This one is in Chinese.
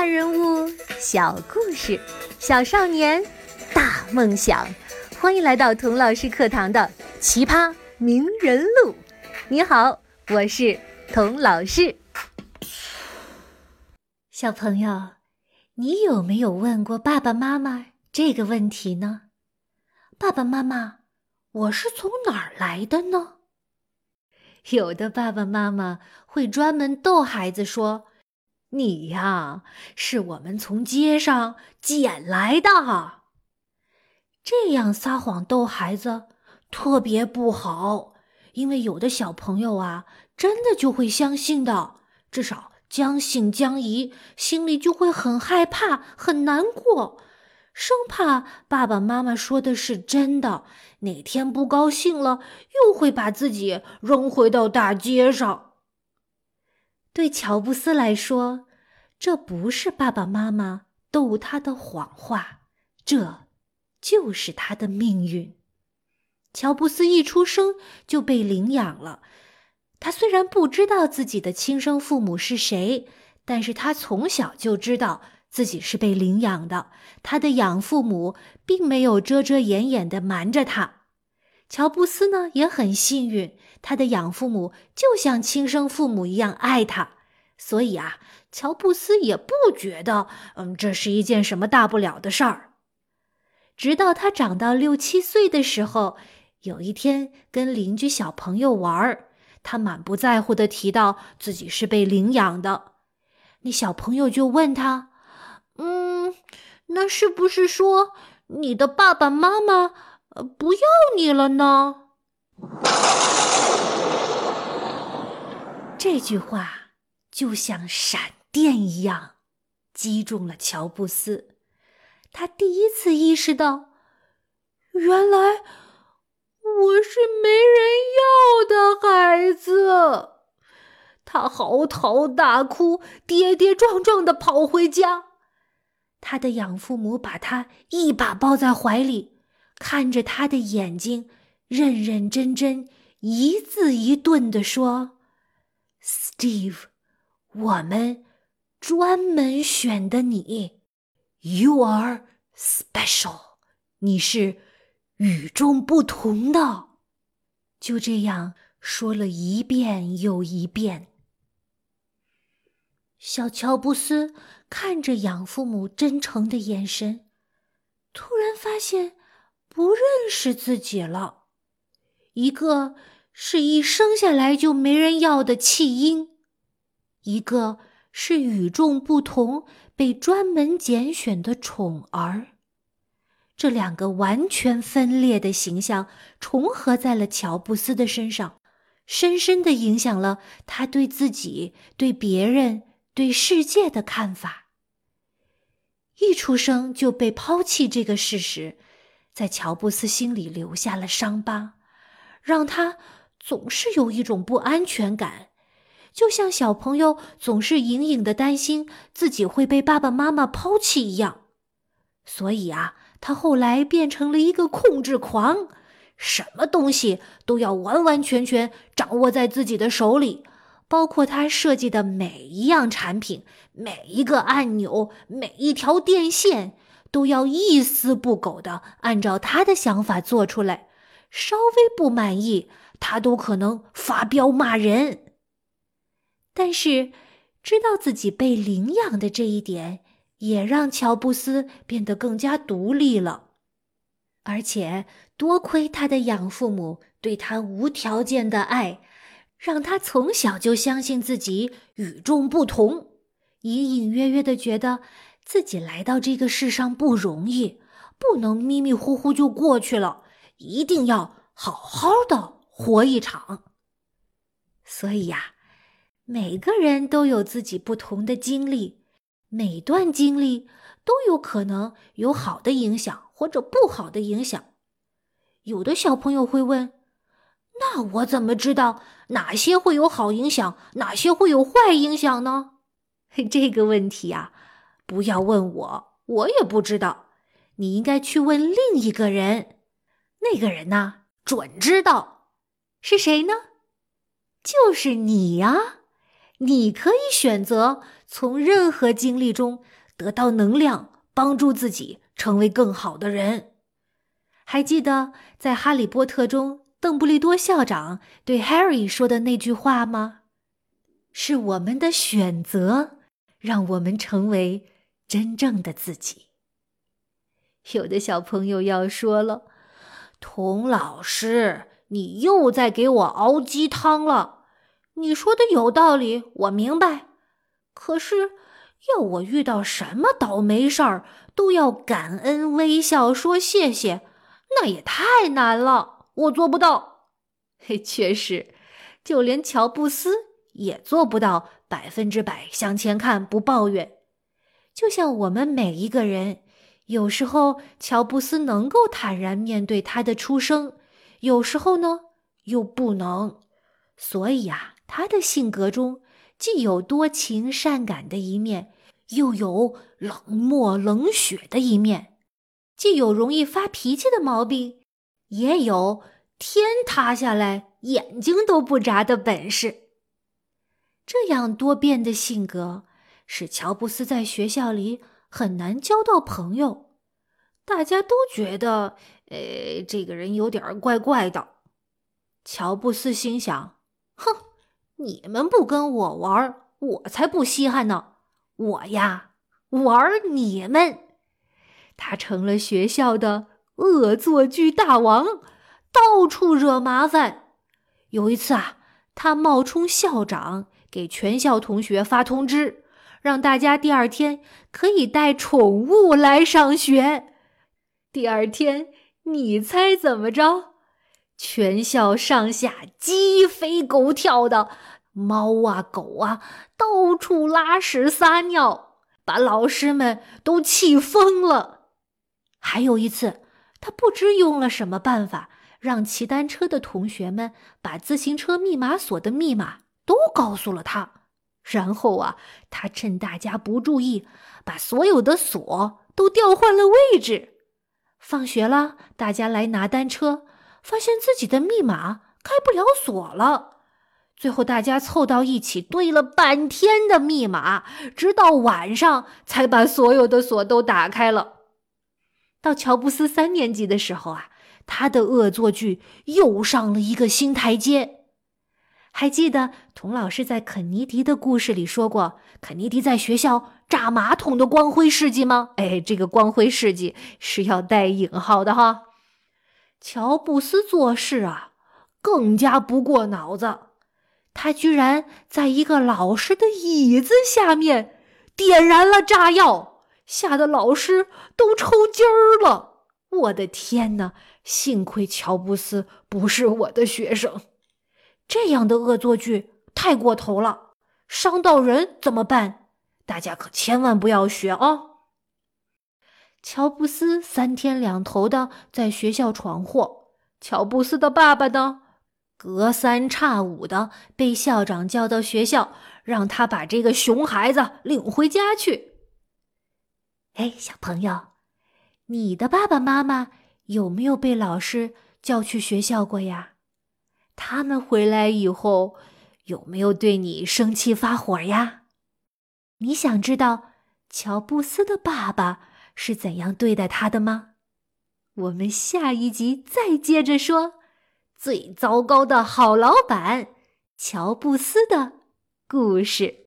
大人物，小故事，小少年，大梦想。欢迎来到童老师课堂的《奇葩名人录》。你好，我是童老师。小朋友，你有没有问过爸爸妈妈这个问题呢？爸爸妈妈，我是从哪儿来的呢？有的爸爸妈妈会专门逗孩子说。你呀，是我们从街上捡来的。这样撒谎逗孩子特别不好，因为有的小朋友啊，真的就会相信的，至少将信将疑，心里就会很害怕、很难过，生怕爸爸妈妈说的是真的，哪天不高兴了，又会把自己扔回到大街上。对乔布斯来说，这不是爸爸妈妈逗他的谎话，这就是他的命运。乔布斯一出生就被领养了。他虽然不知道自己的亲生父母是谁，但是他从小就知道自己是被领养的。他的养父母并没有遮遮掩掩的瞒着他。乔布斯呢也很幸运。他的养父母就像亲生父母一样爱他，所以啊，乔布斯也不觉得，嗯，这是一件什么大不了的事儿。直到他长到六七岁的时候，有一天跟邻居小朋友玩儿，他满不在乎的提到自己是被领养的，那小朋友就问他：“嗯，那是不是说你的爸爸妈妈呃不要你了呢？”这句话就像闪电一样击中了乔布斯，他第一次意识到，原来我是没人要的孩子。他嚎啕大哭，跌跌撞撞的跑回家。他的养父母把他一把抱在怀里，看着他的眼睛，认认真真、一字一顿地说。Steve，我们专门选的你，You are special，你是与众不同的。就这样说了一遍又一遍。小乔布斯看着养父母真诚的眼神，突然发现不认识自己了，一个。是一生下来就没人要的弃婴，一个是与众不同、被专门拣选的宠儿，这两个完全分裂的形象重合在了乔布斯的身上，深深的影响了他对自己、对别人、对世界的看法。一出生就被抛弃这个事实，在乔布斯心里留下了伤疤，让他。总是有一种不安全感，就像小朋友总是隐隐的担心自己会被爸爸妈妈抛弃一样。所以啊，他后来变成了一个控制狂，什么东西都要完完全全掌握在自己的手里，包括他设计的每一样产品、每一个按钮、每一条电线，都要一丝不苟的按照他的想法做出来。稍微不满意。他都可能发飙骂人，但是知道自己被领养的这一点，也让乔布斯变得更加独立了。而且多亏他的养父母对他无条件的爱，让他从小就相信自己与众不同，隐隐约约的觉得自己来到这个世上不容易，不能迷迷糊糊就过去了，一定要好好的。活一场。所以呀，每个人都有自己不同的经历，每段经历都有可能有好的影响或者不好的影响。有的小朋友会问：“那我怎么知道哪些会有好影响，哪些会有坏影响呢？”这个问题呀，不要问我，我也不知道。你应该去问另一个人，那个人呢，准知道。是谁呢？就是你呀！你可以选择从任何经历中得到能量，帮助自己成为更好的人。还记得在《哈利波特》中，邓布利多校长对 Harry 说的那句话吗？是我们的选择，让我们成为真正的自己。有的小朋友要说了：“童老师，你又在给我熬鸡汤了。你说的有道理，我明白。可是，要我遇到什么倒霉事儿都要感恩、微笑、说谢谢，那也太难了，我做不到。嘿，确实，就连乔布斯也做不到百分之百向前看，不抱怨。就像我们每一个人。”有时候，乔布斯能够坦然面对他的出生；有时候呢，又不能。所以啊，他的性格中既有多情善感的一面，又有冷漠冷血的一面；既有容易发脾气的毛病，也有天塌下来眼睛都不眨的本事。这样多变的性格，使乔布斯在学校里。很难交到朋友，大家都觉得，呃，这个人有点怪怪的。乔布斯心想：“哼，你们不跟我玩，我才不稀罕呢！我呀，玩你们。”他成了学校的恶作剧大王，到处惹麻烦。有一次啊，他冒充校长，给全校同学发通知。让大家第二天可以带宠物来上学。第二天，你猜怎么着？全校上下鸡飞狗跳的，猫啊狗啊到处拉屎撒尿，把老师们都气疯了。还有一次，他不知用了什么办法，让骑单车的同学们把自行车密码锁的密码都告诉了他。然后啊，他趁大家不注意，把所有的锁都调换了位置。放学了，大家来拿单车，发现自己的密码开不了锁了。最后，大家凑到一起对了半天的密码，直到晚上才把所有的锁都打开了。到乔布斯三年级的时候啊，他的恶作剧又上了一个新台阶。还记得童老师在肯尼迪的故事里说过，肯尼迪在学校炸马桶的光辉事迹吗？哎，这个光辉事迹是要带引号的哈。乔布斯做事啊，更加不过脑子，他居然在一个老师的椅子下面点燃了炸药，吓得老师都抽筋儿了。我的天哪！幸亏乔布斯不是我的学生。这样的恶作剧太过头了，伤到人怎么办？大家可千万不要学啊。乔布斯三天两头的在学校闯祸，乔布斯的爸爸呢，隔三差五的被校长叫到学校，让他把这个熊孩子领回家去。哎，小朋友，你的爸爸妈妈有没有被老师叫去学校过呀？他们回来以后有没有对你生气发火呀？你想知道乔布斯的爸爸是怎样对待他的吗？我们下一集再接着说最糟糕的好老板乔布斯的故事。